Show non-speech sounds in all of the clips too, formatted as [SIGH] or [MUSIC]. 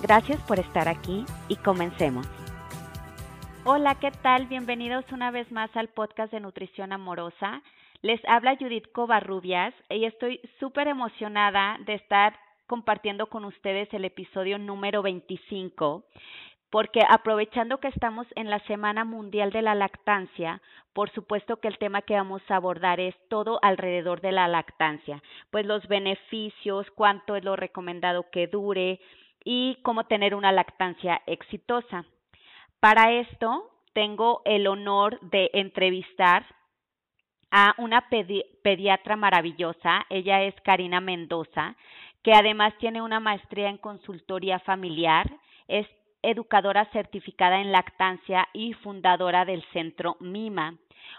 Gracias por estar aquí y comencemos. Hola, ¿qué tal? Bienvenidos una vez más al podcast de Nutrición Amorosa. Les habla Judith Covarrubias y estoy súper emocionada de estar compartiendo con ustedes el episodio número 25 porque aprovechando que estamos en la Semana Mundial de la Lactancia, por supuesto que el tema que vamos a abordar es todo alrededor de la lactancia, pues los beneficios, cuánto es lo recomendado que dure y cómo tener una lactancia exitosa. Para esto tengo el honor de entrevistar a una pediatra maravillosa, ella es Karina Mendoza, que además tiene una maestría en consultoría familiar, es educadora certificada en lactancia y fundadora del centro MIMA.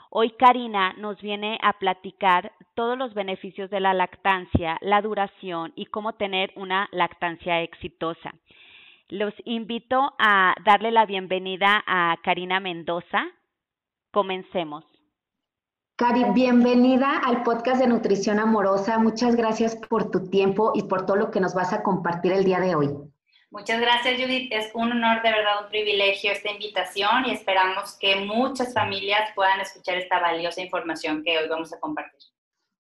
Hoy Karina nos viene a platicar todos los beneficios de la lactancia, la duración y cómo tener una lactancia exitosa. Los invito a darle la bienvenida a Karina Mendoza. Comencemos. Cari, bienvenida al podcast de Nutrición Amorosa. Muchas gracias por tu tiempo y por todo lo que nos vas a compartir el día de hoy. Muchas gracias, Judith. Es un honor, de verdad, un privilegio esta invitación y esperamos que muchas familias puedan escuchar esta valiosa información que hoy vamos a compartir.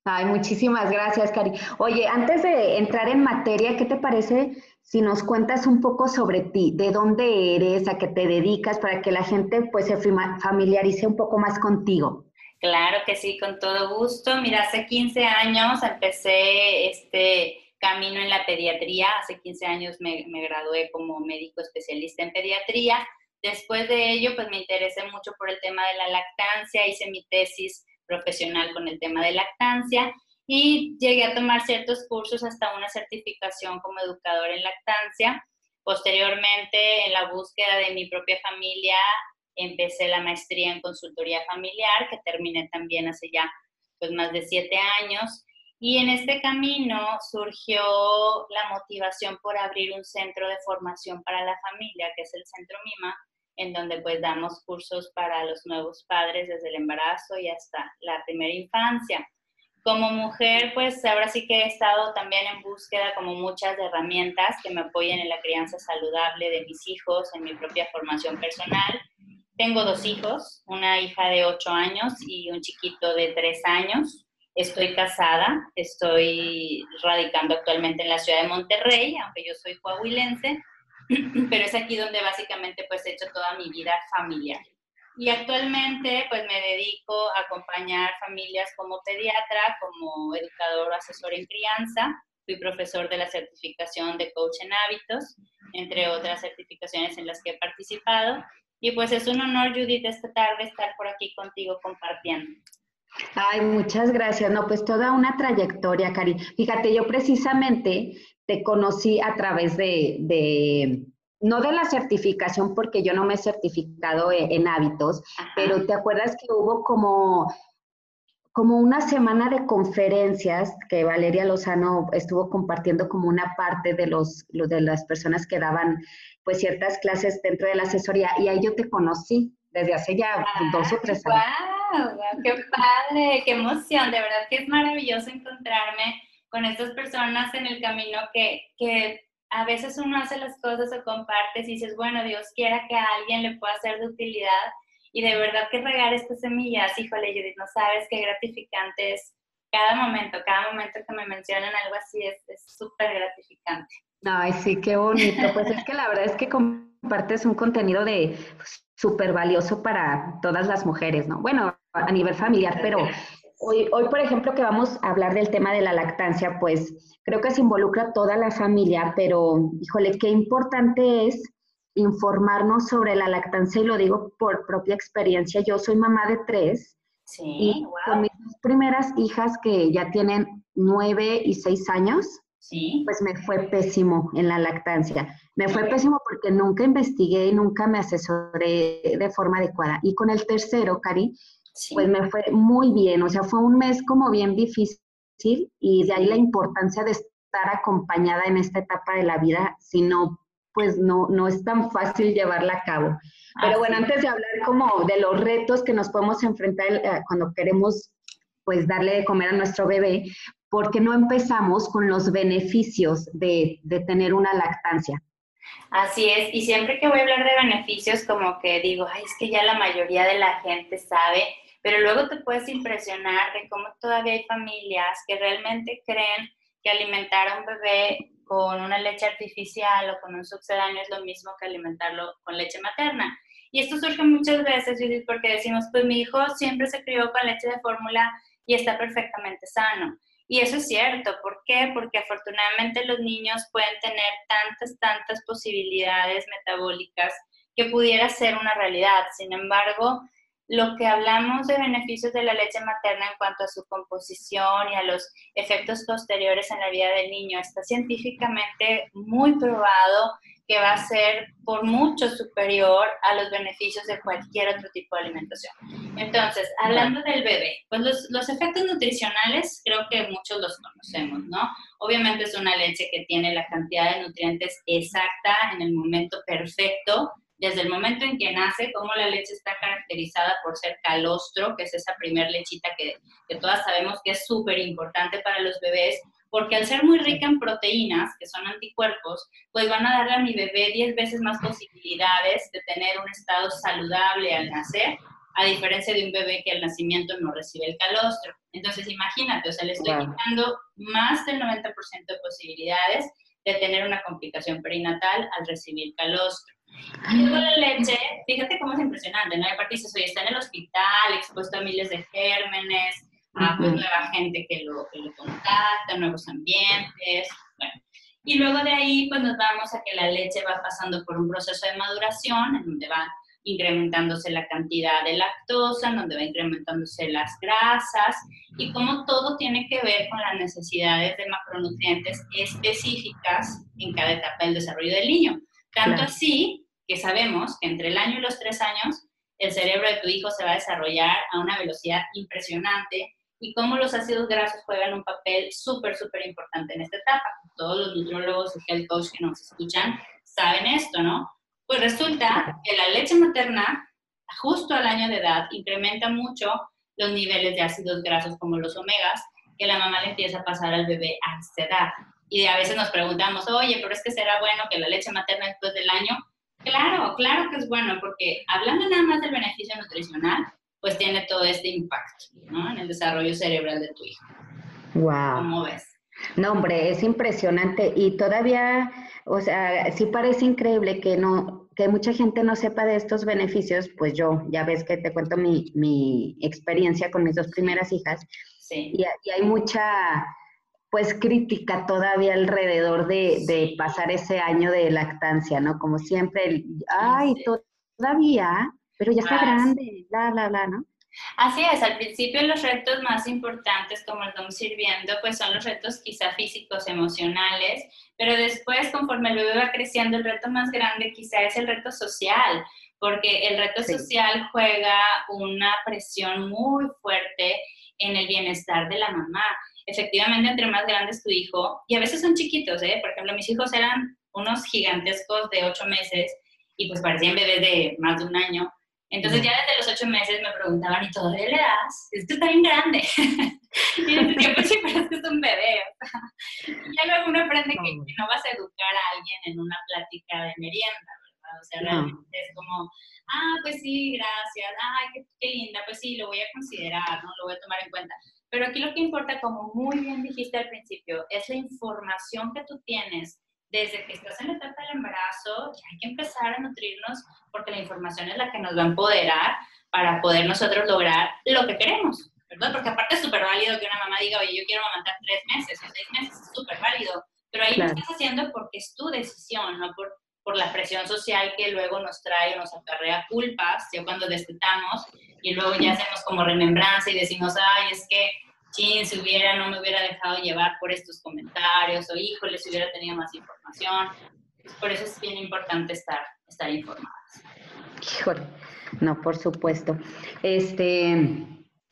Ay, muchísimas gracias, Cari. Oye, antes de entrar en materia, ¿qué te parece si nos cuentas un poco sobre ti? ¿De dónde eres? ¿A qué te dedicas? Para que la gente pues se familiarice un poco más contigo. Claro que sí, con todo gusto. Mira, hace 15 años empecé este camino en la pediatría. Hace 15 años me, gradué como médico especialista en pediatría. Después de ello, pues me interesé mucho por el tema de la lactancia, hice mi tesis profesional con el tema de lactancia y llegué a tomar ciertos cursos hasta una certificación como educador en lactancia. Posteriormente, en la búsqueda de mi propia familia, empecé la maestría en consultoría familiar, que terminé también hace ya pues más de siete años. Y en este camino surgió la motivación por abrir un centro de formación para la familia, que es el Centro MIMA, en donde pues damos cursos para los nuevos padres desde el embarazo y hasta la primera infancia. Como mujer, pues ahora sí que he estado también en búsqueda como muchas herramientas que me apoyen en la crianza saludable de mis hijos, en mi propia formación personal. Tengo dos hijos, una hija de 8 años y un chiquito de 3 años. Estoy casada, estoy radicando actualmente en la ciudad de Monterrey, aunque yo soy coahuilense, [CLEARS THROAT] pero es aquí donde básicamente pues he hecho toda mi vida familiar. Y actualmente pues me dedico a acompañar familias como pediatra, como educador o asesor en crianza. Fui profesor de la certificación de coach en hábitos, entre otras certificaciones en las que he participado. Y pues es un honor, Judith, esta tarde estar por aquí contigo compartiendo. Ay, muchas gracias. No, pues toda una trayectoria, Cari. Fíjate, yo precisamente te conocí a través de, no de la certificación, porque yo no me he certificado e, en, hábitos, pero te acuerdas que hubo como, como una semana de conferencias que Valeria Lozano estuvo compartiendo como una parte de, los, de las personas que daban pues ciertas clases dentro de la asesoría y ahí yo te conocí desde hace ya dos o tres años. ¡Wow! ¡Qué padre! ¡Qué emoción! De verdad que es maravilloso encontrarme con estas personas en el camino que, que a veces uno hace las cosas o compartes y dices, bueno, Dios quiera que a alguien le pueda ser de utilidad y de verdad que regar estas semillas, híjole, Judith, no sabes qué gratificante es cada momento, cada momento que me mencionan algo así es súper gratificante. Ay, sí, qué bonito. Pues es que la verdad es que compartes un contenido de súper valioso para todas las mujeres, ¿no? Bueno, a nivel familiar, pero hoy, hoy, por ejemplo, que vamos a hablar del tema de la lactancia, pues creo que se involucra toda la familia, pero híjole, qué importante es informarnos sobre la lactancia y lo digo por propia experiencia. Yo soy mamá de tres sí, y con mis primeras hijas que ya tienen nueve y seis años, Sí. Pues me fue pésimo en la lactancia. Me fue pésimo porque nunca investigué y nunca me asesoré de forma adecuada. Y con el tercero, Cari, pues me fue muy bien. O sea, fue un mes como bien difícil y de ahí la importancia de estar acompañada en esta etapa de la vida, si no, pues no, no es tan fácil llevarla a cabo. Pero bueno, antes de hablar como de los retos que nos podemos enfrentar eh, cuando queremos pues darle de comer a nuestro bebé, ¿por qué no empezamos con los beneficios de, de tener una lactancia? Así es, y siempre que voy a hablar de beneficios, como que digo, ay, es que ya la mayoría de la gente sabe, pero luego te puedes impresionar de cómo todavía hay familias que realmente creen que alimentar a un bebé con una leche artificial o con un sucedáneo es lo mismo que alimentarlo con leche materna. Y esto surge muchas veces, Judith, porque decimos, pues mi hijo siempre se crió con leche de fórmula y está perfectamente sano. Y eso es cierto. ¿Por qué? Porque afortunadamente los niños pueden tener tantas, tantas posibilidades metabólicas que pudiera ser una realidad. Sin embargo, lo que hablamos de beneficios de la leche materna en cuanto a su composición y a los efectos posteriores en la vida del niño está científicamente muy probado que va a ser por mucho superior a los beneficios de cualquier otro tipo de alimentación. Entonces, hablando del bebé, pues los, los, efectos nutricionales creo que muchos los conocemos, ¿no? Obviamente es una leche que tiene la cantidad de nutrientes exacta en el momento perfecto, desde el momento en que nace, como la leche está caracterizada por ser calostro, que es esa primer lechita que, que todas sabemos que es súper importante para los bebés, porque al ser muy rica en proteínas, que son anticuerpos, pues van a darle a mi bebé 10 veces más posibilidades de tener un estado saludable al nacer, a diferencia de un bebé que al nacimiento no recibe el calostro. Entonces, imagínate, o sea, le estoy quitando más del 90% de posibilidades de tener una complicación perinatal al recibir calostro. Y luego la leche, fíjate cómo es impresionante, ¿no? aparte dices, oye, está en el hospital, expuesto a miles de gérmenes, pues, nueva gente que lo, que lo contacta, nuevos ambientes, bueno. Y luego de ahí, pues nos vamos a que la leche va pasando por un proceso de maduración, en donde va incrementándose la cantidad de lactosa, en donde va incrementándose las grasas, y como todo tiene que ver con las necesidades de macronutrientes específicas en cada etapa del desarrollo del niño. Tanto así que sabemos que entre el año y los tres años, el cerebro de tu hijo se va a desarrollar a una velocidad impresionante y cómo los ácidos grasos juegan un papel súper, súper importante en esta etapa. Todos los nutriólogos y health coach que nos escuchan saben esto, ¿no? Pues resulta que la leche materna, justo al año de edad, incrementa mucho los niveles de ácidos grasos como los omegas, que la mamá le empieza a pasar al bebé a esta edad. Y a veces nos preguntamos, oye, pero es que será bueno que la leche materna después del año. Claro, claro que es bueno, porque hablando nada más del beneficio nutricional, pues tiene todo este impacto ¿no? en el desarrollo cerebral de tu hijo. Wow. ¿Cómo ves? No, hombre, es impresionante y todavía, o sea, sí parece increíble que no, que mucha gente no sepa de estos beneficios, pues yo, ya ves que te cuento mi, mi experiencia con mis dos primeras hijas, sí. y, y, hay mucha, pues, crítica todavía alrededor de, de, pasar ese año de lactancia, ¿no? Como siempre, ay, todavía, pero ya está grande, bla, bla, bla, ¿no? Así es, al principio los retos más importantes, como estamos ir viendo, pues son los retos quizá físicos, emocionales, pero después, conforme el bebé va creciendo, el reto más grande quizá es el reto social, porque el reto social juega una presión muy fuerte en el bienestar de la mamá. Efectivamente, entre más grande es tu hijo, y a veces son chiquitos, ¿eh? por ejemplo, mis hijos eran unos gigantescos de ocho meses y pues parecían bebés de más de un año, entonces ya desde los ocho meses me preguntaban, ¿y todavía le das? Esto está bien grande. [LAUGHS] y decía, pues sí, pero es que es un bebé. y ya luego uno aprende que, no vas a educar a alguien en una plática de merienda, ¿verdad? O sea, realmente es como, ah, pues sí, gracias, ay, qué, qué, linda, pues sí, lo voy a considerar, ¿no? Lo voy a tomar en cuenta. Pero aquí lo que importa, como muy bien dijiste al principio, es la información que tú tienes desde que estás en la etapa del embarazo, hay que empezar a nutrirnos porque la información es la que nos va a empoderar para poder nosotros lograr lo que queremos, ¿verdad? Porque aparte es súper válido que una mamá diga, oye, yo quiero amamantar tres meses o seis meses, es súper válido, pero ahí lo estás haciendo porque es tu decisión, no por, por la presión social que luego nos trae o nos acarrea culpas, ya cuando destetamos y luego ya hacemos como remembranza y decimos, ay, es que si si hubiera, no me hubiera dejado llevar por estos comentarios, o híjole, si hubiera tenido más información. Por eso es bien importante estar, estar informadas. Híjole, no, por supuesto. Este,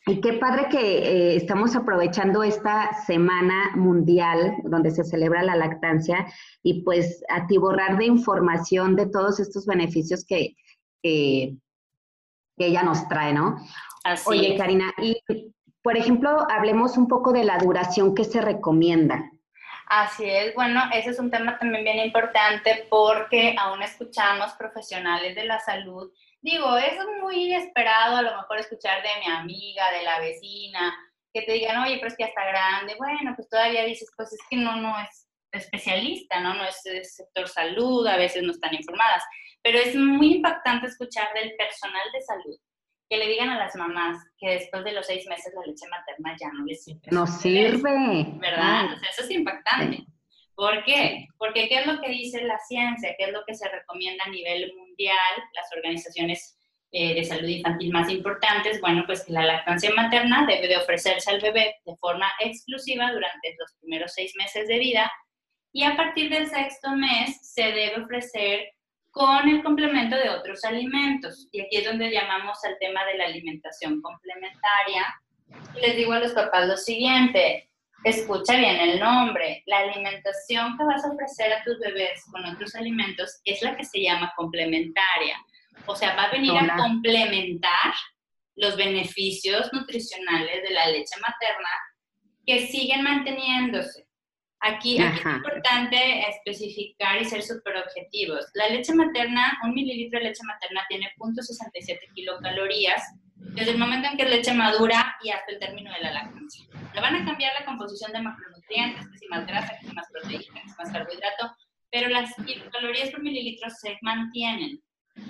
y qué padre que eh, estamos aprovechando esta semana mundial donde se celebra la lactancia y pues atiborrar de información de todos estos beneficios que, que, ella nos trae, ¿no? Así Oye, Karina, y por ejemplo, hablemos un poco de la duración que se recomienda. Así es, bueno, ese es un tema también bien importante porque aún escuchamos profesionales de la salud digo, es muy esperado a lo mejor escuchar de mi amiga, de la vecina, que te digan, oye, pero es que ya está grande. Bueno, pues todavía dices, pues es que no, no es especialista, ¿no? No es, sector salud, a veces no están informadas. Pero es muy impactante escuchar del personal de salud que le digan a las mamás que después de los seis meses la leche materna ya no les sirve. No sirve. ¿Verdad? O sea, eso es impactante. ¿Por qué? Porque ¿qué es lo que dice la ciencia? ¿Qué es lo que se recomienda a nivel mundial? Las organizaciones eh, de salud infantil más importantes, bueno, pues que la lactancia materna debe de ofrecerse al bebé de forma exclusiva durante los primeros seis meses de vida y a partir del sexto mes se debe ofrecer con el complemento de otros alimentos. Y aquí es donde llamamos al tema de la alimentación complementaria. Les digo a los papás lo siguiente, Escucha bien el nombre. La alimentación que vas a ofrecer a tus bebés con otros alimentos es la que se llama complementaria. O sea, va a venir a complementar los beneficios nutricionales de la leche materna que siguen manteniéndose. Aquí, aquí es importante especificar y ser súper objetivos. La leche materna, un mililitro de leche materna tiene 0.67 kilocalorías desde el momento en que es leche madura y hasta el término de la lactancia. Le van a cambiar la composición de macronutrientes, que si más grasa, que si más proteína, que si más carbohidrato, pero las calorías por mililitro se mantienen.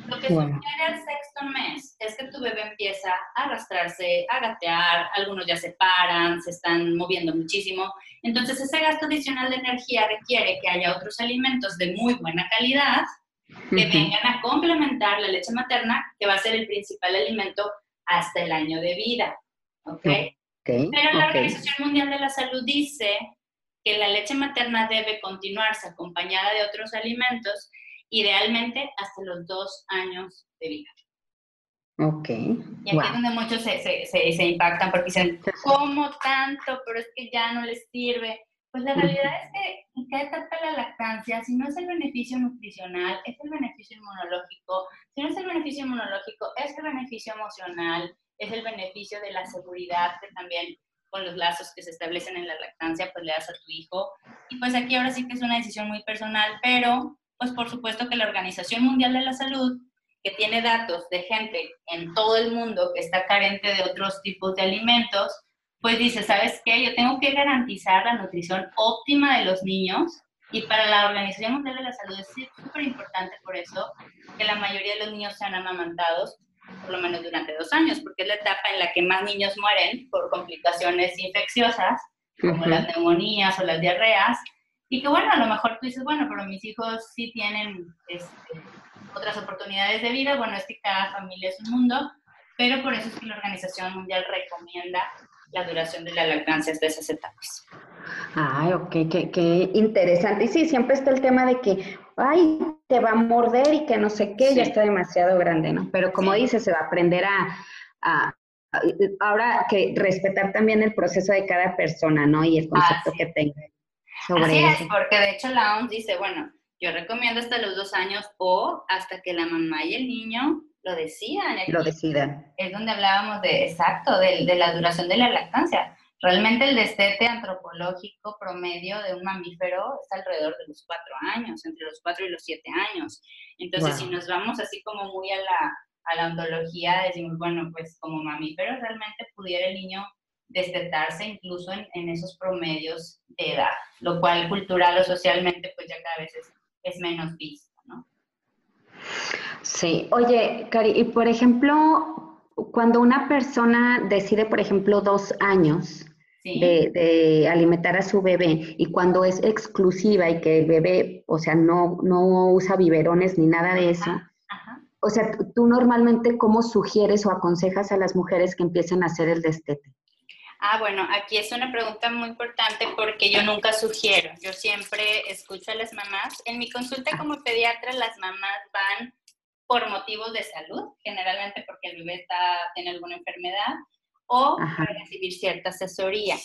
Lo que sucede al sexto mes es que tu bebé empieza a arrastrarse, a gatear, algunos ya se paran, se están moviendo muchísimo. Entonces ese gasto adicional de energía requiere que haya otros alimentos de muy buena calidad que vengan a complementar la leche materna, que va a ser el principal alimento hasta el año de vida. ¿Ok? Pero la Organización Mundial de la Salud dice que la leche materna debe continuarse acompañada de otros alimentos, idealmente hasta los dos años de vida. Ok. Y aquí es donde muchos se, se, se, impactan porque dicen, ¿cómo tanto? Pero es que ya no les sirve. Pues la realidad es que en cada etapa de la lactancia, si no es el beneficio nutricional, es el beneficio inmunológico. Si no es el beneficio inmunológico, es el beneficio emocional, es el beneficio de la seguridad que también con los lazos que se establecen en la lactancia, pues le das a tu hijo. Y pues aquí ahora sí que es una decisión muy personal, pero pues por supuesto que la Organización Mundial de la Salud, que tiene datos de gente en todo el mundo que está carente de otros tipos de alimentos, pues dice, ¿sabes qué? Yo tengo que garantizar la nutrición óptima de los niños y para la Organización Mundial de la Salud es súper importante por eso que la mayoría de los niños sean amamantados por lo menos durante dos años, porque es la etapa en la que más niños mueren por complicaciones infecciosas, como las neumonías o las diarreas, y que bueno, a lo mejor tú dices, bueno, pero mis hijos sí tienen este, otras oportunidades de vida, bueno, es que cada familia es un mundo, pero por eso es que la Organización Mundial recomienda la duración de la lactancia hasta esas etapas. Ay, ok, qué, interesante. Y sí, siempre está el tema de que, ay, te va a morder y que no sé qué, ya está demasiado grande, ¿no? Pero como dices, se va a aprender a, ahora que respetar también el proceso de cada persona, ¿no? Y el concepto que tenga sobre Así es, porque de hecho la OMS dice, bueno, yo recomiendo hasta los dos años o hasta que la mamá y el niño lo decidan. Lo decidan. Es donde hablábamos de, exacto, de, de, la duración de la lactancia. Realmente el destete antropológico promedio de un mamífero es alrededor de los cuatro años, entre los cuatro y los siete años. Entonces, si nos vamos así como muy a la, a la ontología, decimos, bueno, pues como mamífero realmente pudiera el niño destetarse incluso en, en, esos promedios de edad, lo cual cultural o socialmente pues ya cada vez es, es menos visto, ¿no? Sí, oye, Cari, y por ejemplo, cuando una persona decide, por ejemplo, dos años de, alimentar a su bebé y cuando es exclusiva y que el bebé, o sea, no, no usa biberones ni nada de eso, o sea, tú normalmente, ¿cómo sugieres o aconsejas a las mujeres que empiecen a hacer el destete? Ah, bueno, aquí es una pregunta muy importante porque yo nunca sugiero, yo siempre escucho a las mamás. En mi consulta como pediatra, las mamás van por motivos de salud, generalmente porque el bebé está, tiene alguna enfermedad, o para recibir cierta asesoría.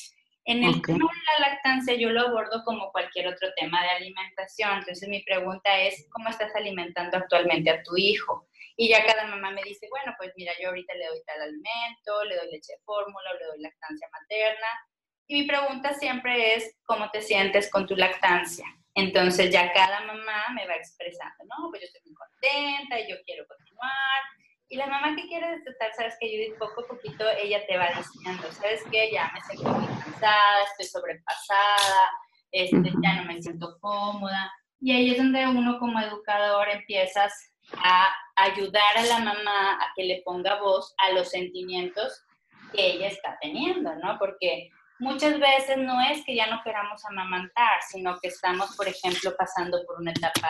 En el tema de la lactancia yo lo abordo como cualquier otro tema de alimentación. Entonces mi pregunta es, ¿cómo estás alimentando actualmente a tu hijo? Y ya cada mamá me dice, bueno, pues mira, yo ahorita le doy tal alimento, le doy leche de fórmula, le doy lactancia materna. Y mi pregunta siempre es, ¿cómo te sientes con tu lactancia? Entonces ya cada mamá me va expresando, no, pues yo estoy muy contenta y yo quiero continuar. Y la mamá que quiere destetar, sabes que Judith, poco a poquito ella te va diciendo, sabes que ya me siento muy cansada, estoy sobrepasada, este, ya no me siento cómoda. Y ahí es donde uno como educador empiezas a ayudar a la mamá a que le ponga voz a los sentimientos que ella está teniendo, ¿no? Porque muchas veces no es que ya no queramos amamantar, sino que estamos, por ejemplo, pasando por una etapa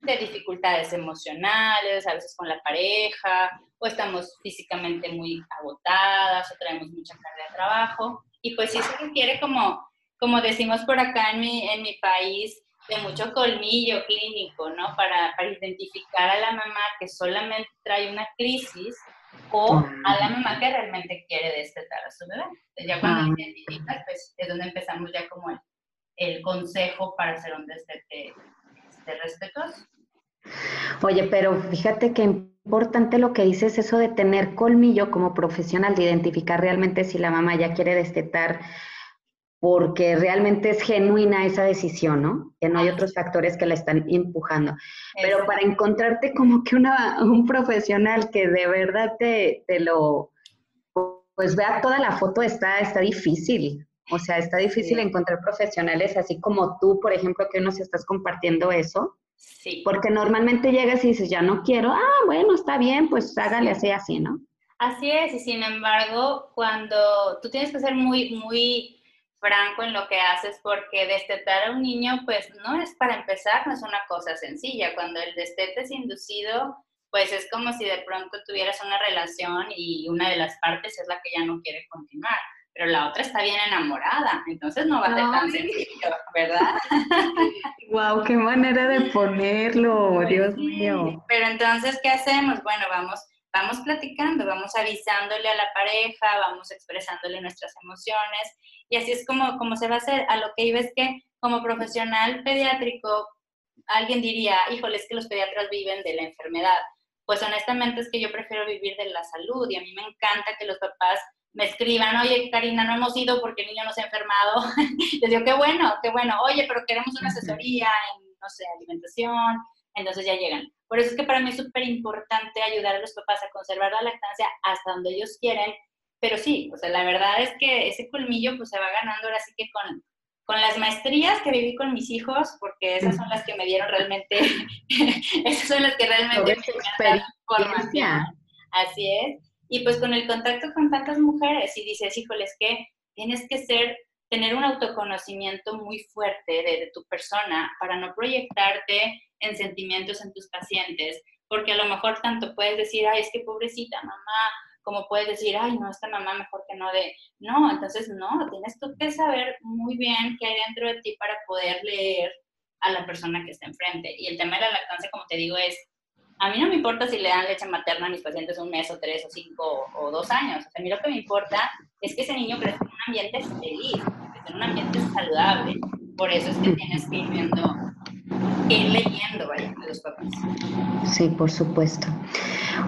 de dificultades emocionales, a veces con la pareja, o estamos físicamente muy agotadas, o traemos mucha carga de trabajo. Y pues sí se requiere como, como decimos por acá en mi, en mi país, de mucho colmillo clínico, ¿no? Para, para identificar a la mamá que solamente trae una crisis o a la mamá que realmente quiere destetar a su bebé. ya cuando ah. identificas, pues es donde empezamos ya como el, el consejo para hacer un destete este, respetuoso. Oye, pero fíjate que importante lo que dices, eso de tener colmillo como profesional, de identificar realmente si la mamá ya quiere destetar, porque realmente es genuina esa decisión, ¿no? Que no hay otros factores que la están empujando. Pero para encontrarte como que una, un profesional que de verdad te, te lo, pues vea toda la foto, está, está difícil. O sea, está difícil encontrar profesionales así como tú, por ejemplo, que nos estás compartiendo eso. Sí. Porque normalmente llegas y dices, ya no quiero, ah, bueno, está bien, pues hágale así, así, ¿no? Así es, y sin embargo, cuando tú tienes que ser muy, muy franco en lo que haces, porque destetar a un niño, pues no es para empezar, no es una cosa sencilla. Cuando el destete es inducido, pues es como si de pronto tuvieras una relación y una de las partes es la que ya no quiere continuar pero la otra está bien enamorada, entonces no va a ser tan sencillo, ¿verdad? [LAUGHS] Wow, qué manera de ponerlo, pues Dios mío. Pero entonces, ¿qué hacemos? Bueno, vamos, vamos platicando, vamos avisándole a la pareja, vamos expresándole nuestras emociones, y así es como, como se va a hacer. A lo que iba es que, como profesional pediátrico, alguien diría, híjole, es que los pediatras viven de la enfermedad. Pues honestamente es que yo prefiero vivir de la salud y a mí me encanta que los papás me escriban, oye, Karina, no hemos ido porque el niño no se ha enfermado. [LAUGHS] Les digo, qué bueno, qué bueno. Oye, pero queremos una asesoría en, no sé, alimentación. Entonces ya llegan. Por eso es que para mí es súper importante ayudar a los papás a conservar la lactancia hasta donde ellos quieren. Pero sí, o sea, la verdad es que ese colmillo pues se va ganando ahora sí que con, con las maestrías que viví con mis hijos, porque esas son las que me dieron realmente, [LAUGHS] esas son las que realmente me formación. Así es y pues con el contacto con tantas mujeres y dices, híjoles, que tienes que ser, tener un autoconocimiento muy fuerte de, tu persona para no proyectarte en sentimientos en tus pacientes, porque a lo mejor tanto puedes decir, ay, es que pobrecita mamá, como puedes decir, ay, no, esta mamá mejor que no de, no, entonces no, tienes tú que saber muy bien qué hay dentro de ti para poder leer a la persona que está enfrente. Y el tema de la lactancia, como te digo, es a mí no me importa si le dan leche materna a mis pacientes un mes o tres o cinco o dos años. a mí lo que me importa es que ese niño crezca en un ambiente feliz, en un ambiente saludable. Por eso es que tienes que ir viendo, ir leyendo, vaya, a los papás. Sí, por supuesto.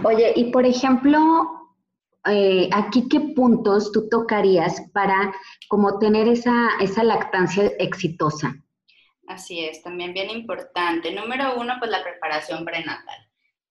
Oye, y por ejemplo, eh, aquí qué puntos tú tocarías para como tener esa, esa lactancia exitosa. Así es, también bien importante. Número uno, pues la preparación prenatal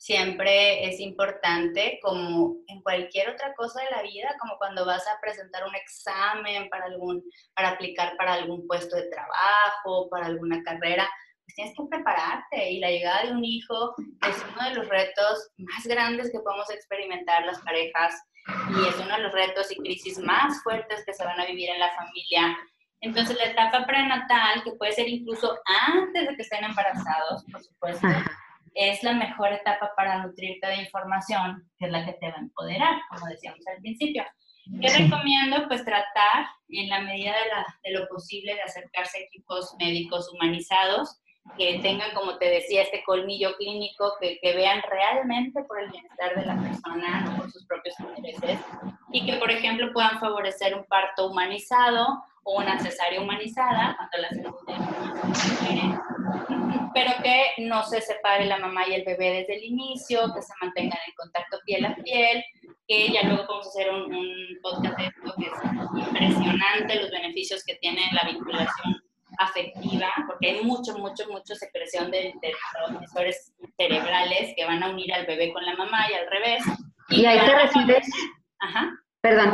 siempre es importante, como en cualquier otra cosa de la vida, como cuando vas a presentar un examen para, algún, para aplicar para algún puesto de trabajo, para alguna carrera, pues tienes que prepararte y la llegada de un hijo es uno de los retos más grandes que podemos experimentar las parejas y es uno de los retos y crisis más fuertes que se van a vivir en la familia. Entonces la etapa prenatal, que puede ser incluso antes de que estén embarazados, por supuesto, es la mejor etapa para nutrirte de información, que es la que te va a empoderar, como decíamos al principio. ¿Qué recomiendo? Pues tratar en la medida de, lo posible de acercarse a equipos médicos humanizados que tengan, como te decía, este colmillo clínico, que, vean realmente por el bienestar de la persona, no por sus propios intereses, y que, por ejemplo, puedan favorecer un parto humanizado o una cesárea humanizada, cuando la la pero que no se separe la mamá y el bebé desde el inicio, que se mantengan en contacto piel a piel, que ya luego podemos hacer un, un podcast de esto que es impresionante los beneficios que tiene la vinculación afectiva, porque hay mucho, mucho, mucho secreción de, de transmisores cerebrales que van a unir al bebé con la mamá y al revés. Y, ahí te refieres, Ajá. perdón,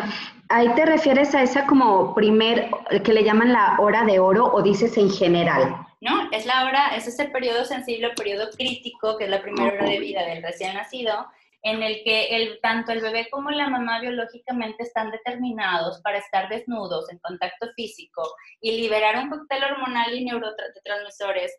ahí te refieres a esa como primer, que le llaman la hora de oro o dices en general. No, es la hora, ese es el periodo sensible, periodo crítico, que es la primera hora de vida del recién nacido, en el que tanto el bebé como la mamá biológicamente están determinados para estar desnudos en contacto físico y liberar un cóctel hormonal y neurotransmisores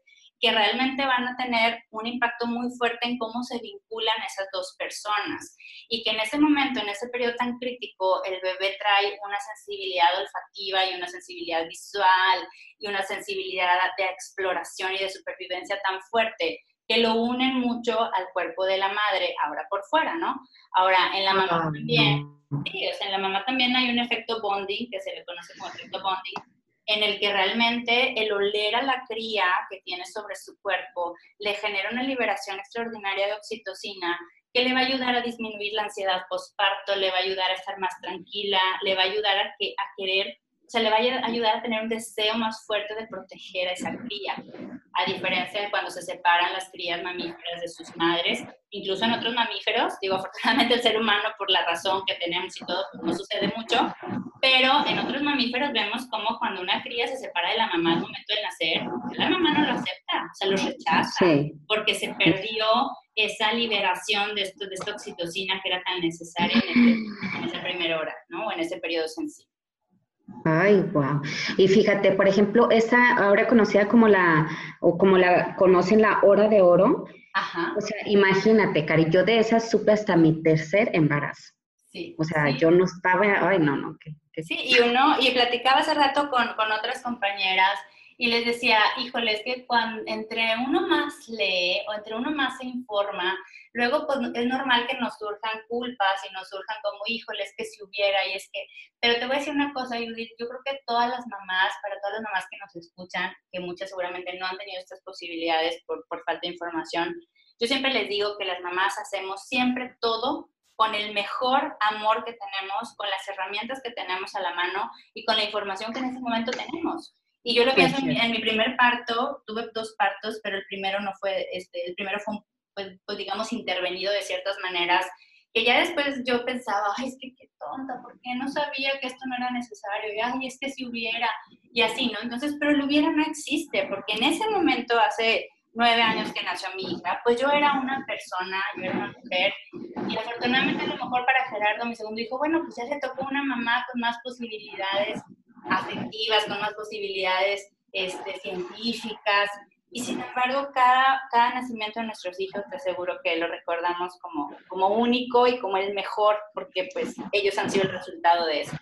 que realmente van a tener un impacto muy fuerte en cómo se vinculan esas dos personas. Y que en ese momento, en ese periodo tan crítico, el bebé trae una sensibilidad olfativa y una sensibilidad visual y una sensibilidad de exploración y de supervivencia tan fuerte que lo unen mucho al cuerpo de la madre, ahora por fuera, ¿no? Ahora, en la mamá ah, también, sí, o sea, en la mamá también hay un efecto bonding, que se le conoce como efecto bonding, en el que realmente el oler a la cría que tiene sobre su cuerpo le genera una liberación extraordinaria de oxitocina que le va a ayudar a disminuir la ansiedad postparto, le va a ayudar a estar más tranquila, le va a ayudar a, que, a querer se le va a ayudar a tener un deseo más fuerte de proteger a esa cría, a diferencia de cuando se separan las crías mamíferas de sus madres, incluso en otros mamíferos, digo, [LAUGHS] afortunadamente el ser humano por la razón que tenemos y todo, pues no sucede mucho, pero en otros mamíferos vemos como cuando una cría se separa de la mamá al momento de nacer, la mamá no lo acepta, o sea, lo rechaza, porque se perdió esa liberación de, esto, de esta oxitocina que era tan necesaria en, en esa primera hora, ¿no? O en ese periodo sensible. Ay, wow. Y fíjate, por ejemplo, esa ahora conocida como la, o como la conocen la hora de oro. Ajá. O sea, imagínate, Cari, yo de esa supe hasta mi tercer embarazo. Sí. O sea, yo no estaba, ay, no, no. Que, Sí, y uno, y platicaba hace rato con, con otras compañeras y les decía, híjole, es que cuando entre uno más lee o entre uno más se informa, luego pues es normal que nos surjan culpas y nos surjan como, híjole, es que si hubiera y es que, pero te voy a decir una cosa, Judith, yo creo que todas las mamás, para todas las mamás que nos escuchan, que muchas seguramente no han tenido estas posibilidades por, por falta de información, yo siempre les digo que las mamás hacemos siempre todo con el mejor amor que tenemos, con las herramientas que tenemos a la mano y con la información que en ese momento tenemos. Y yo lo pienso en, mi primer parto, tuve dos partos, pero el primero no fue, este, el primero fue, pues, pues, digamos, intervenido de ciertas maneras, que ya después yo pensaba, ay, es que qué tonta, ¿por qué no sabía que esto no era necesario? Y, ay, es que si hubiera, y así, ¿no? Entonces, pero el hubiera no existe, porque en ese momento, hace nueve años que nació mi hija, pues yo era una persona, yo era una mujer, y afortunadamente a lo mejor para Gerardo, mi segundo hijo, bueno, pues ya le tocó una mamá con más posibilidades afectivas, con más posibilidades este, científicas. Y sin embargo, cada, cada nacimiento de nuestros hijos te aseguro que lo recordamos como, como único y como el mejor, porque pues ellos han sido el resultado de eso.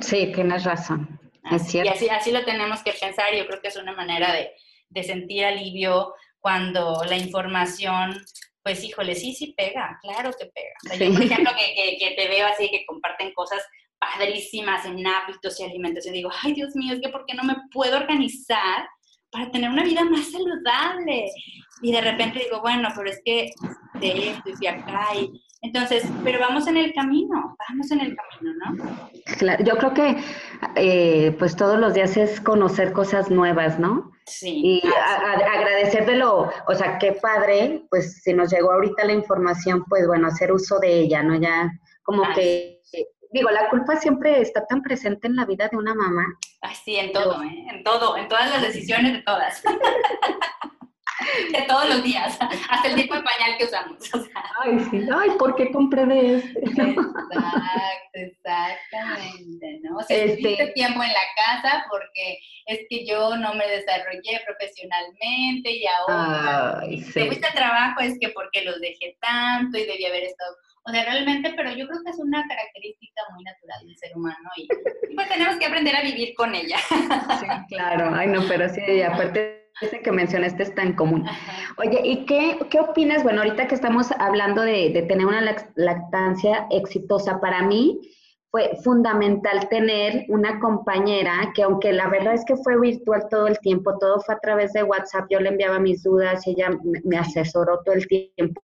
Sí, tienes razón. es cierto. Y así, así lo tenemos que pensar. Yo creo que es una manera de, de sentir alivio cuando la información pues híjole, sí, sí pega, claro que pega. Yo, por ejemplo, que, que, que, te veo así, que comparten cosas padrísimas en hábitos y alimentación. Digo, ay Dios mío, es que ¿por qué no me puedo organizar para tener una vida más saludable? Y de repente digo, bueno, pero es que de esto y de acá. Y... Entonces, pero vamos en el camino, vamos en el camino, ¿no? Claro, yo creo que eh, pues todos los días es conocer cosas nuevas, ¿no? Sí. Y agradecer de lo, o sea, qué padre, pues si nos llegó ahorita la información, pues bueno, hacer uso de ella, ¿no? Ya como que digo, la culpa siempre está tan presente en la vida de una mamá. Así, en todo, ¿eh? en todo, en todas las decisiones de todas. [LAUGHS] de todos los días, hasta el tipo de pañal que usamos. Ay, sí, ay, ¿por qué compré de este? Exacto, exactamente, ¿no? O sea, este... tiempo en la casa porque es que yo no me desarrollé profesionalmente y ahora ay, sí. te fuiste al trabajo es que porque los dejé tanto y debí haber estado O sea, realmente, pero yo creo que es una característica muy natural del ser humano y, pues tenemos que aprender a vivir con ella. Sí, claro. Ay, no, pero sí, aparte ese que mencionaste está en común. Oye, ¿y qué, qué opinas? Bueno, ahorita que estamos hablando de, de tener una lactancia exitosa, para mí, fue fundamental tener una compañera que aunque la verdad es que fue virtual todo el tiempo, todo fue a través de WhatsApp, yo le enviaba mis dudas y ella me asesoró todo el tiempo.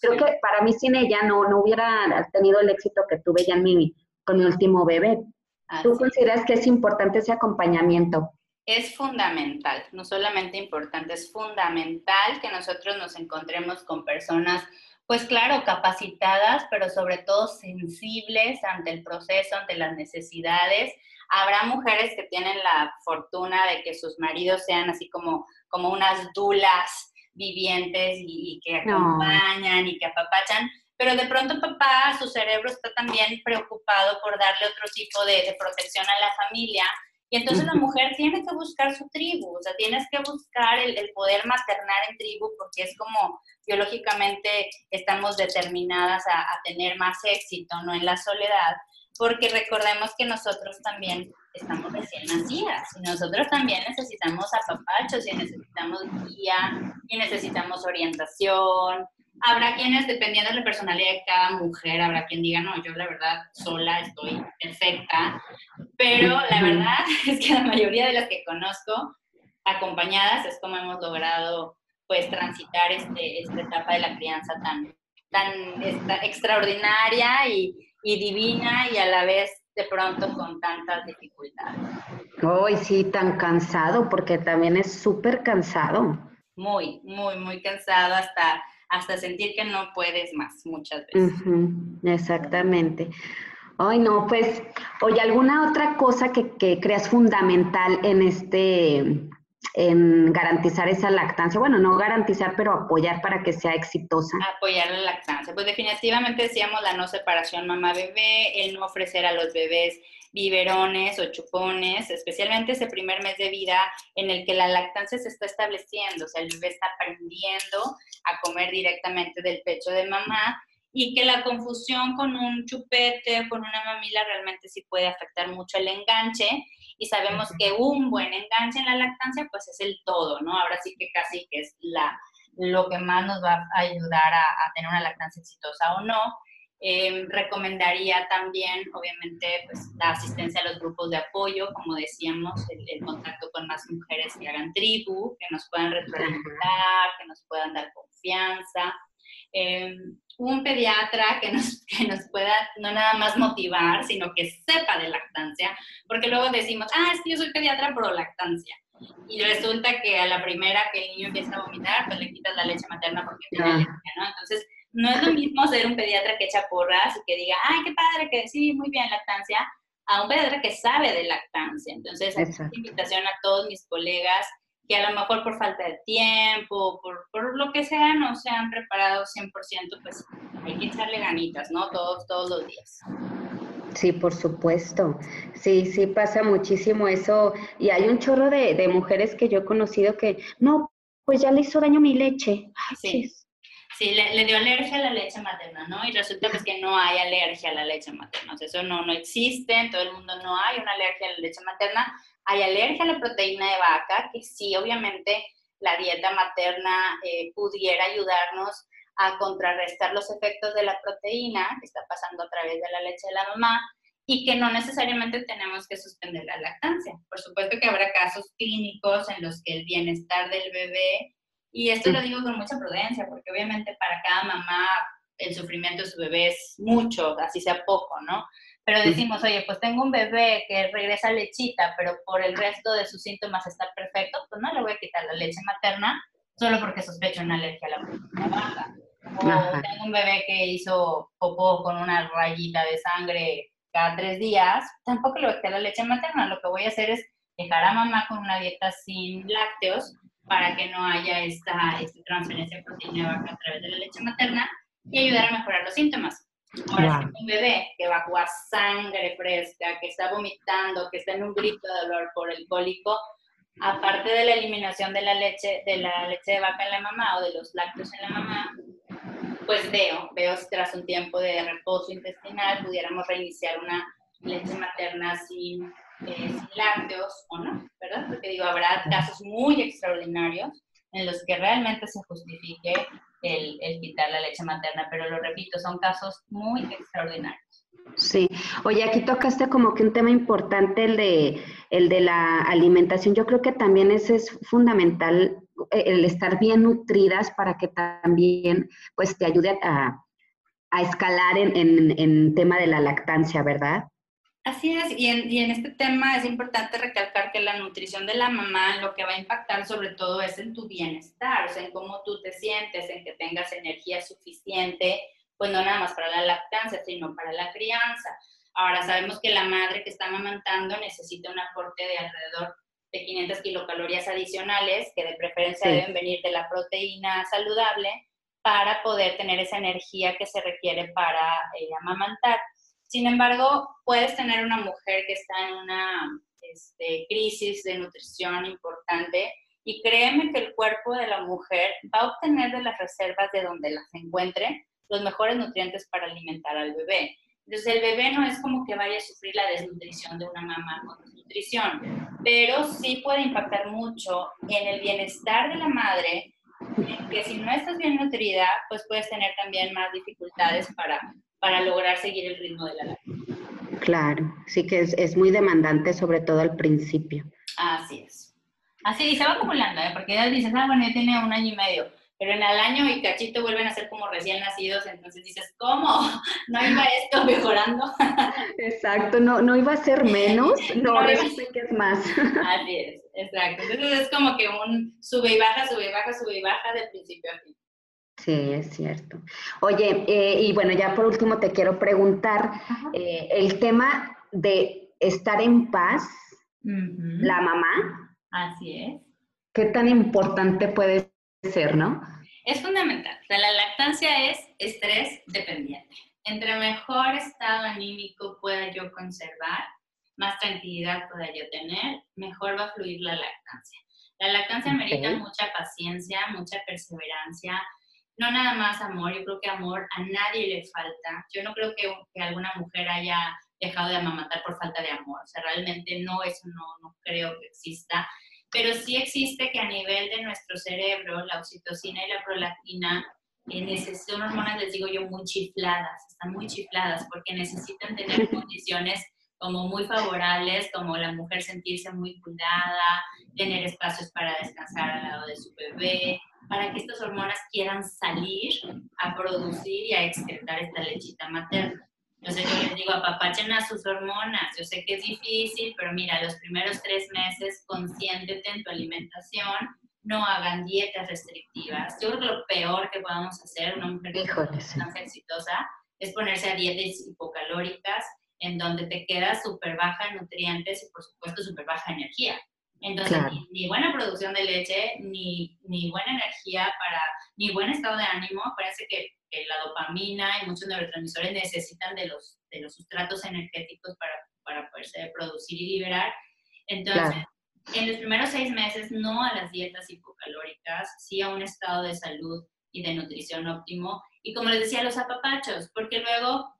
Creo que para mí sin ella no, no hubiera tenido el éxito que tuve ya en mi, con mi último bebé. ¿Tú consideras que es importante ese acompañamiento? Es fundamental, no solamente importante, es fundamental que nosotros nos encontremos con personas pues claro, capacitadas, pero sobre todo sensibles ante el proceso, ante las necesidades. Habrá mujeres que tienen la fortuna de que sus maridos sean así como, como unas dulas vivientes y, que acompañan y que apapachan, pero de pronto papá, su cerebro está también preocupado por darle otro tipo de, de protección a la familia y entonces la mujer tiene que buscar su tribu, o sea, tienes que buscar el, poder maternar en tribu porque es como biológicamente estamos determinadas a, tener más éxito, no en la soledad, porque recordemos que nosotros también estamos recién nacidas y nosotros también necesitamos apapachos y necesitamos guía y necesitamos orientación Habrá quienes, dependiendo de la personalidad de cada mujer, habrá quien diga, no, yo la verdad sola estoy perfecta, pero la verdad [LAUGHS] es que la mayoría de las que conozco, acompañadas, es como hemos logrado pues transitar este, esta etapa de la crianza tan, tan extraordinaria y, y divina y a la vez de pronto con tantas dificultades. Hoy sí, tan cansado, porque también es súper cansado. Muy, muy, muy cansado hasta hasta sentir que no puedes más muchas veces. exactamente. Ay, no, pues, oye, ¿alguna otra cosa que, que, creas fundamental en este, en garantizar esa lactancia? Bueno, no garantizar, pero apoyar para que sea exitosa. Apoyar la lactancia. Pues definitivamente decíamos la no separación mamá-bebé, el no ofrecer a los bebés biberones o chupones, especialmente ese primer mes de vida en el que la lactancia se está estableciendo, o sea, el bebé está aprendiendo a comer directamente del pecho de mamá y que la confusión con un chupete, con una mamila, realmente sí puede afectar mucho el enganche y sabemos que un buen enganche en la lactancia pues es el todo, ¿no? Ahora sí que casi que es la, lo que más nos va a ayudar a, a tener una lactancia exitosa o no. Em, recomendaría también, obviamente, pues, la asistencia a los grupos de apoyo, como decíamos, el, contacto con más mujeres que hagan tribu, que nos puedan retroalimentar, que nos puedan dar confianza. Em, un pediatra que nos, [LAUGHS] que nos pueda no nada más motivar, sino que sepa de lactancia, porque luego decimos, ah, es que yo soy pediatra pro lactancia. Y resulta que a la primera que el niño empieza a vomitar, pues le quitas la leche materna porque tiene alergia, ¿no? Entonces, no es lo mismo ser un pediatra que echa porras y que diga, ay, qué padre, que sí, muy bien lactancia, a un pediatra que sabe de lactancia. Entonces, invitación a todos mis colegas que a lo mejor por falta de tiempo, por, por lo que sea, no se han preparado 100%, pues hay que echarle ganitas, ¿no? Todos, todos los días. Sí, por supuesto. Sí, sí, pasa muchísimo eso. Y hay un chorro de, de mujeres que yo he conocido que, no, pues ya le hizo daño mi leche. Ay, sí. Sí, le, dio alergia a la leche materna, ¿no? Y resulta pues que no hay alergia a la leche materna, o sea, eso no, no existe, en todo el mundo no hay una alergia a la leche materna, hay alergia a la proteína de vaca, que sí, obviamente la dieta materna eh, pudiera ayudarnos a contrarrestar los efectos de la proteína que está pasando a través de la leche de la mamá y que no necesariamente tenemos que suspender la lactancia. Por supuesto que habrá casos clínicos en los que el bienestar del bebé y esto lo digo con mucha prudencia, porque obviamente para cada mamá el sufrimiento de su bebé es mucho, así sea poco, ¿no? Pero decimos, oye, pues tengo un bebé que regresa lechita, pero por el resto de sus síntomas está perfecto, pues no le voy a quitar la leche materna solo porque sospecho una alergia a la proteína baja. O tengo un bebé que hizo popó con una rayita de sangre cada tres días, tampoco le voy a quitar la leche materna. Lo que voy a hacer es dejar a mamá con una dieta sin lácteos para que no haya esta, esta transferencia de proteína vaca a través de la leche materna y ayudar a mejorar los síntomas. Ahora, si un bebé que va a sangre fresca, que está vomitando, que está en un grito de dolor por el cólico, aparte de la eliminación de la leche de la leche de vaca en la mamá o de los lácteos en la mamá, pues veo, veo si tras un tiempo de reposo intestinal pudiéramos reiniciar una leche materna sin, eh, lácteos o no, ¿verdad? Porque digo, habrá casos muy extraordinarios en los que realmente se justifique el, el quitar la leche materna, pero lo repito, son casos muy extraordinarios. Sí, oye, aquí tocaste como que un tema importante, el de, el de la alimentación. Yo creo que también ese es fundamental, eh, el estar bien nutridas para que también pues te ayude a, a escalar en, en, en, tema de la lactancia, ¿verdad? Así es, y en, y en este tema es importante recalcar que la nutrición de la mamá lo que va a impactar sobre todo es en tu bienestar, o sea, en cómo tú te sientes, en que tengas energía suficiente, pues no nada más para la lactancia, sino para la crianza. Ahora sabemos que la madre que está amamantando necesita un aporte de alrededor de 500 kilocalorías adicionales, que de preferencia deben venir de la proteína saludable, para poder tener esa energía que se requiere para eh, amamantar. Sin embargo, puedes tener una mujer que está en una este, crisis de nutrición importante y créeme que el cuerpo de la mujer va a obtener de las reservas de donde las encuentre los mejores nutrientes para alimentar al bebé. Entonces el bebé no es como que vaya a sufrir la desnutrición de una mamá con desnutrición, pero sí puede impactar mucho en el bienestar de la madre, que si no estás bien nutrida, pues puedes tener también más dificultades para, para lograr seguir el ritmo de la lactancia. Claro, sí que es, es, muy demandante, sobre todo al principio. Así es. Así, y se va acumulando, ¿eh? porque ya dices, ah, bueno, ya tiene un año y medio pero en el año y cachito vuelven a ser como recién nacidos, entonces dices, ¿cómo? [LAUGHS] ¿No iba esto mejorando? [LAUGHS] Exacto, no, no iba a ser menos, [LAUGHS] no, no resulta que es más. Así es, exacto. Entonces es como que un sube y baja, sube y baja, sube y baja de principio a fin. Sí, es cierto. Oye, eh, y bueno, ya por último te quiero preguntar, eh, el tema de estar en paz, la mamá. Así es. ¿Qué tan importante puede ser, ¿no? Es fundamental. O sea, la lactancia es estrés dependiente. Entre mejor estado anímico pueda yo conservar, más tranquilidad pueda yo tener, mejor va a fluir la lactancia. La lactancia okay. merita mucha paciencia, mucha perseverancia, no nada más amor, yo creo que amor a nadie le falta. Yo no creo que, que alguna mujer haya dejado de amamantar por falta de amor, o sea, realmente no, eso no, no creo que exista pero sí existe que a nivel de nuestro cerebro, la oxitocina y la prolactina eh, son hormonas, les digo yo, muy chifladas, están muy chifladas porque necesitan tener [LAUGHS] condiciones como muy favorables, como la mujer sentirse muy cuidada, tener espacios para descansar al lado de su bebé, para que estas hormonas quieran salir a producir y a excretar esta lechita materna. Entonces yo les digo, apapachen a sus hormonas. Yo sé que es difícil, pero mira, los primeros tres meses consiéntete en tu alimentación, no hagan dietas restrictivas. Yo creo que lo peor que podamos hacer una mujer que es tan exitosa es ponerse a dietas hipocalóricas en donde te queda súper baja en nutrientes y por supuesto súper baja energía. Entonces, claro. ni, ni, buena producción de leche, ni, ni buena energía para, ni buen estado de ánimo. Parece que que la dopamina y muchos neurotransmisores necesitan de los, de los sustratos energéticos para, para poderse producir y liberar. Entonces, claro. en los primeros seis meses, no a las dietas hipocalóricas, sí a un estado de salud y de nutrición óptimo. Y como les decía, los apapachos, porque luego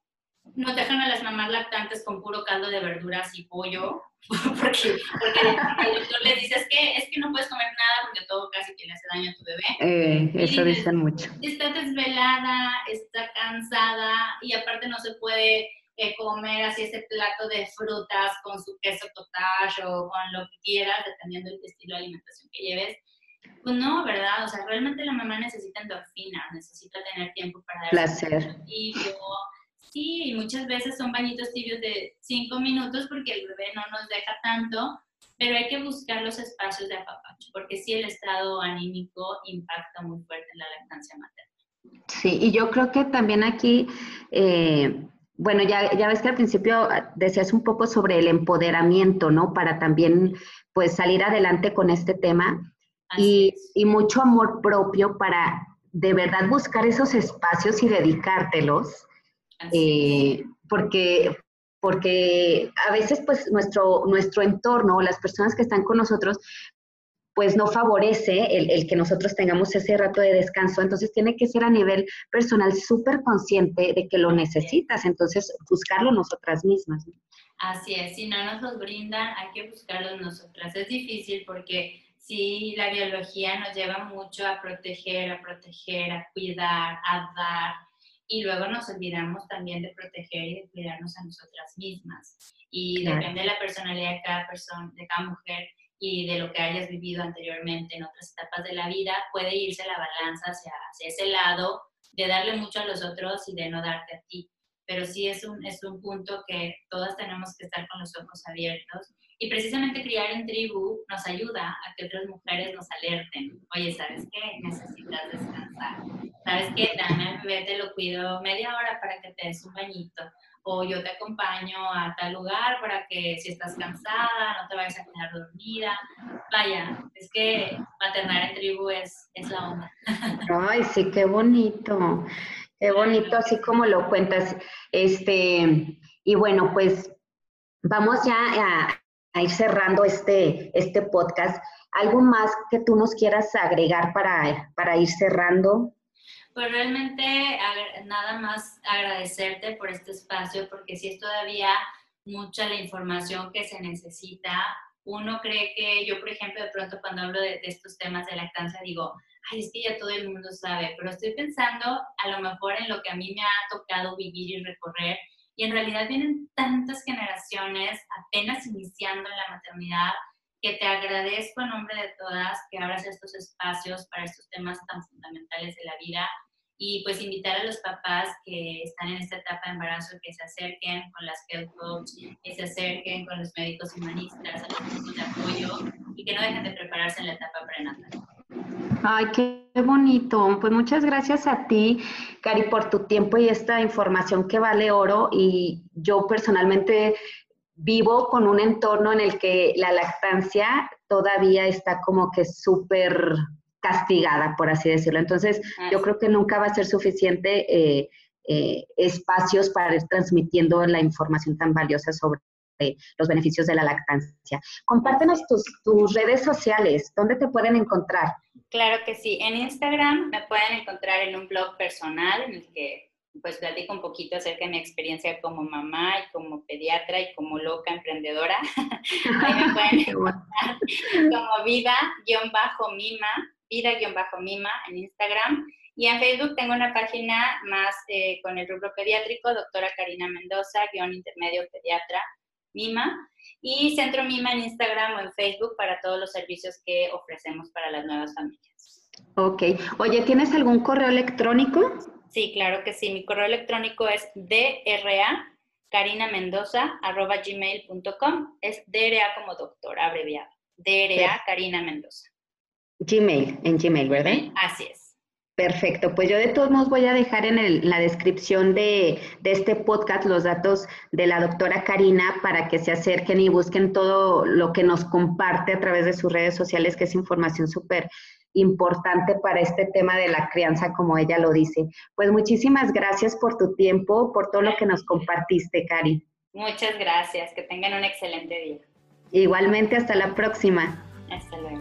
nos dejan a las mamás lactantes con puro caldo de verduras y pollo, [LAUGHS] porque, porque el doctor les dice, es que, es que no puedes comer nada porque todo casi que le hace daño a tu bebé. Eh, eso dices, dicen mucho. Está desvelada, está cansada y aparte no se puede eh, comer así ese plato de frutas con su queso cottage o con lo que quieras, dependiendo del estilo de alimentación que lleves. Pues no, ¿verdad? O sea, realmente la mamá necesita endorfina, necesita tener tiempo para placer. Sí, y muchas veces son bañitos tibios de cinco minutos porque el bebé no nos deja tanto, pero hay que buscar los espacios de apapacho, porque sí el estado anímico impacta muy fuerte en la lactancia materna. Sí, y yo creo que también aquí, eh, bueno, ya, ya ves que al principio decías un poco sobre el empoderamiento, ¿no? Para también, pues, salir adelante con este tema y, y mucho amor propio para de verdad buscar esos espacios y dedicártelos eh, porque, porque a veces pues nuestro, nuestro entorno, las personas que están con nosotros, pues no favorece el, que nosotros tengamos ese rato de descanso. Entonces tiene que ser a nivel personal súper consciente de que lo necesitas, entonces buscarlo nosotras mismas. Así es, si no nos los brindan, hay que buscarlo nosotras. Es difícil porque si la biología nos lleva mucho a proteger, a proteger, a cuidar, a dar, y luego nos olvidamos también de proteger y de cuidarnos a nosotras mismas. Y depende de la personalidad de cada persona, de cada mujer y de lo que hayas vivido anteriormente en otras etapas de la vida, puede irse la balanza hacia, hacia ese lado de darle mucho a los otros y de no darte a ti. Pero sí es un, es un punto que todas tenemos que estar con los ojos abiertos. Y precisamente criar en tribu nos ayuda a que otras mujeres nos alerten. Oye, ¿sabes qué? Necesitas descansar. ¿Sabes qué? Dame bebé, te lo cuido media hora para que te des un bañito o yo te acompaño a tal lugar para que si estás cansada no te vayas a quedar dormida. Vaya, es que maternar en tribu es, es la onda. Ay, sí, qué bonito, qué bonito, así como lo cuentas. Este, y bueno, pues vamos ya a, ir cerrando este, este podcast. ¿Algo más que tú nos quieras agregar para, para ir cerrando? Pues realmente nada más agradecerte por este espacio porque si es todavía mucha la información que se necesita. Uno cree que yo, por ejemplo, de pronto cuando hablo de, estos temas de lactancia digo, ay, es que ya todo el mundo sabe, pero estoy pensando a lo mejor en lo que a mí me ha tocado vivir y recorrer y en realidad vienen tantas generaciones apenas iniciando en la maternidad que te agradezco en nombre de todas que abras estos espacios para estos temas tan fundamentales de la vida y pues invitar a los papás que están en esta etapa de embarazo que se acerquen con las health coach, que se acerquen con los médicos humanistas, a los grupos de apoyo y que no dejen de prepararse en la etapa prenatal. Ay, qué bonito. Pues muchas gracias a ti, Cari, por tu tiempo y esta información que vale oro. Y yo personalmente vivo con un entorno en el que la lactancia todavía está como que súper castigada, por así decirlo. Entonces, yo creo que nunca va a ser suficiente eh, eh, espacios para ir transmitiendo la información tan valiosa sobre los beneficios de la lactancia. Compártenos tus, tus redes sociales, ¿dónde te pueden encontrar? Claro que sí, en Instagram me pueden encontrar en un blog personal en el que pues platico un poquito acerca de mi experiencia como mamá y como pediatra y como loca emprendedora. [LAUGHS] Ahí me pueden encontrar como vida-mima vida-mima en Instagram. Y en Facebook tengo una página más eh, con el rubro pediátrico, doctora Karina Mendoza, guion intermedio pediatra Mima. Y Centro Mima en Instagram o en Facebook para todos los servicios que ofrecemos para las nuevas familias. Ok. Oye, ¿tienes algún correo electrónico? Sí, claro que sí. Mi correo electrónico es DRA gmail.com Es DRA como doctor, abreviado. DRA Karina Mendoza. Gmail, en Gmail, ¿verdad? Así es. Perfecto, pues yo de todos modos voy a dejar en, la descripción de, este podcast los datos de la doctora Karina para que se acerquen y busquen todo lo que nos comparte a través de sus redes sociales, que es información súper importante para este tema de la crianza, como ella lo dice. Pues muchísimas gracias por tu tiempo, por todo lo que nos compartiste, Cari. Muchas gracias, que tengan un excelente día. Igualmente, hasta la próxima. Hasta luego.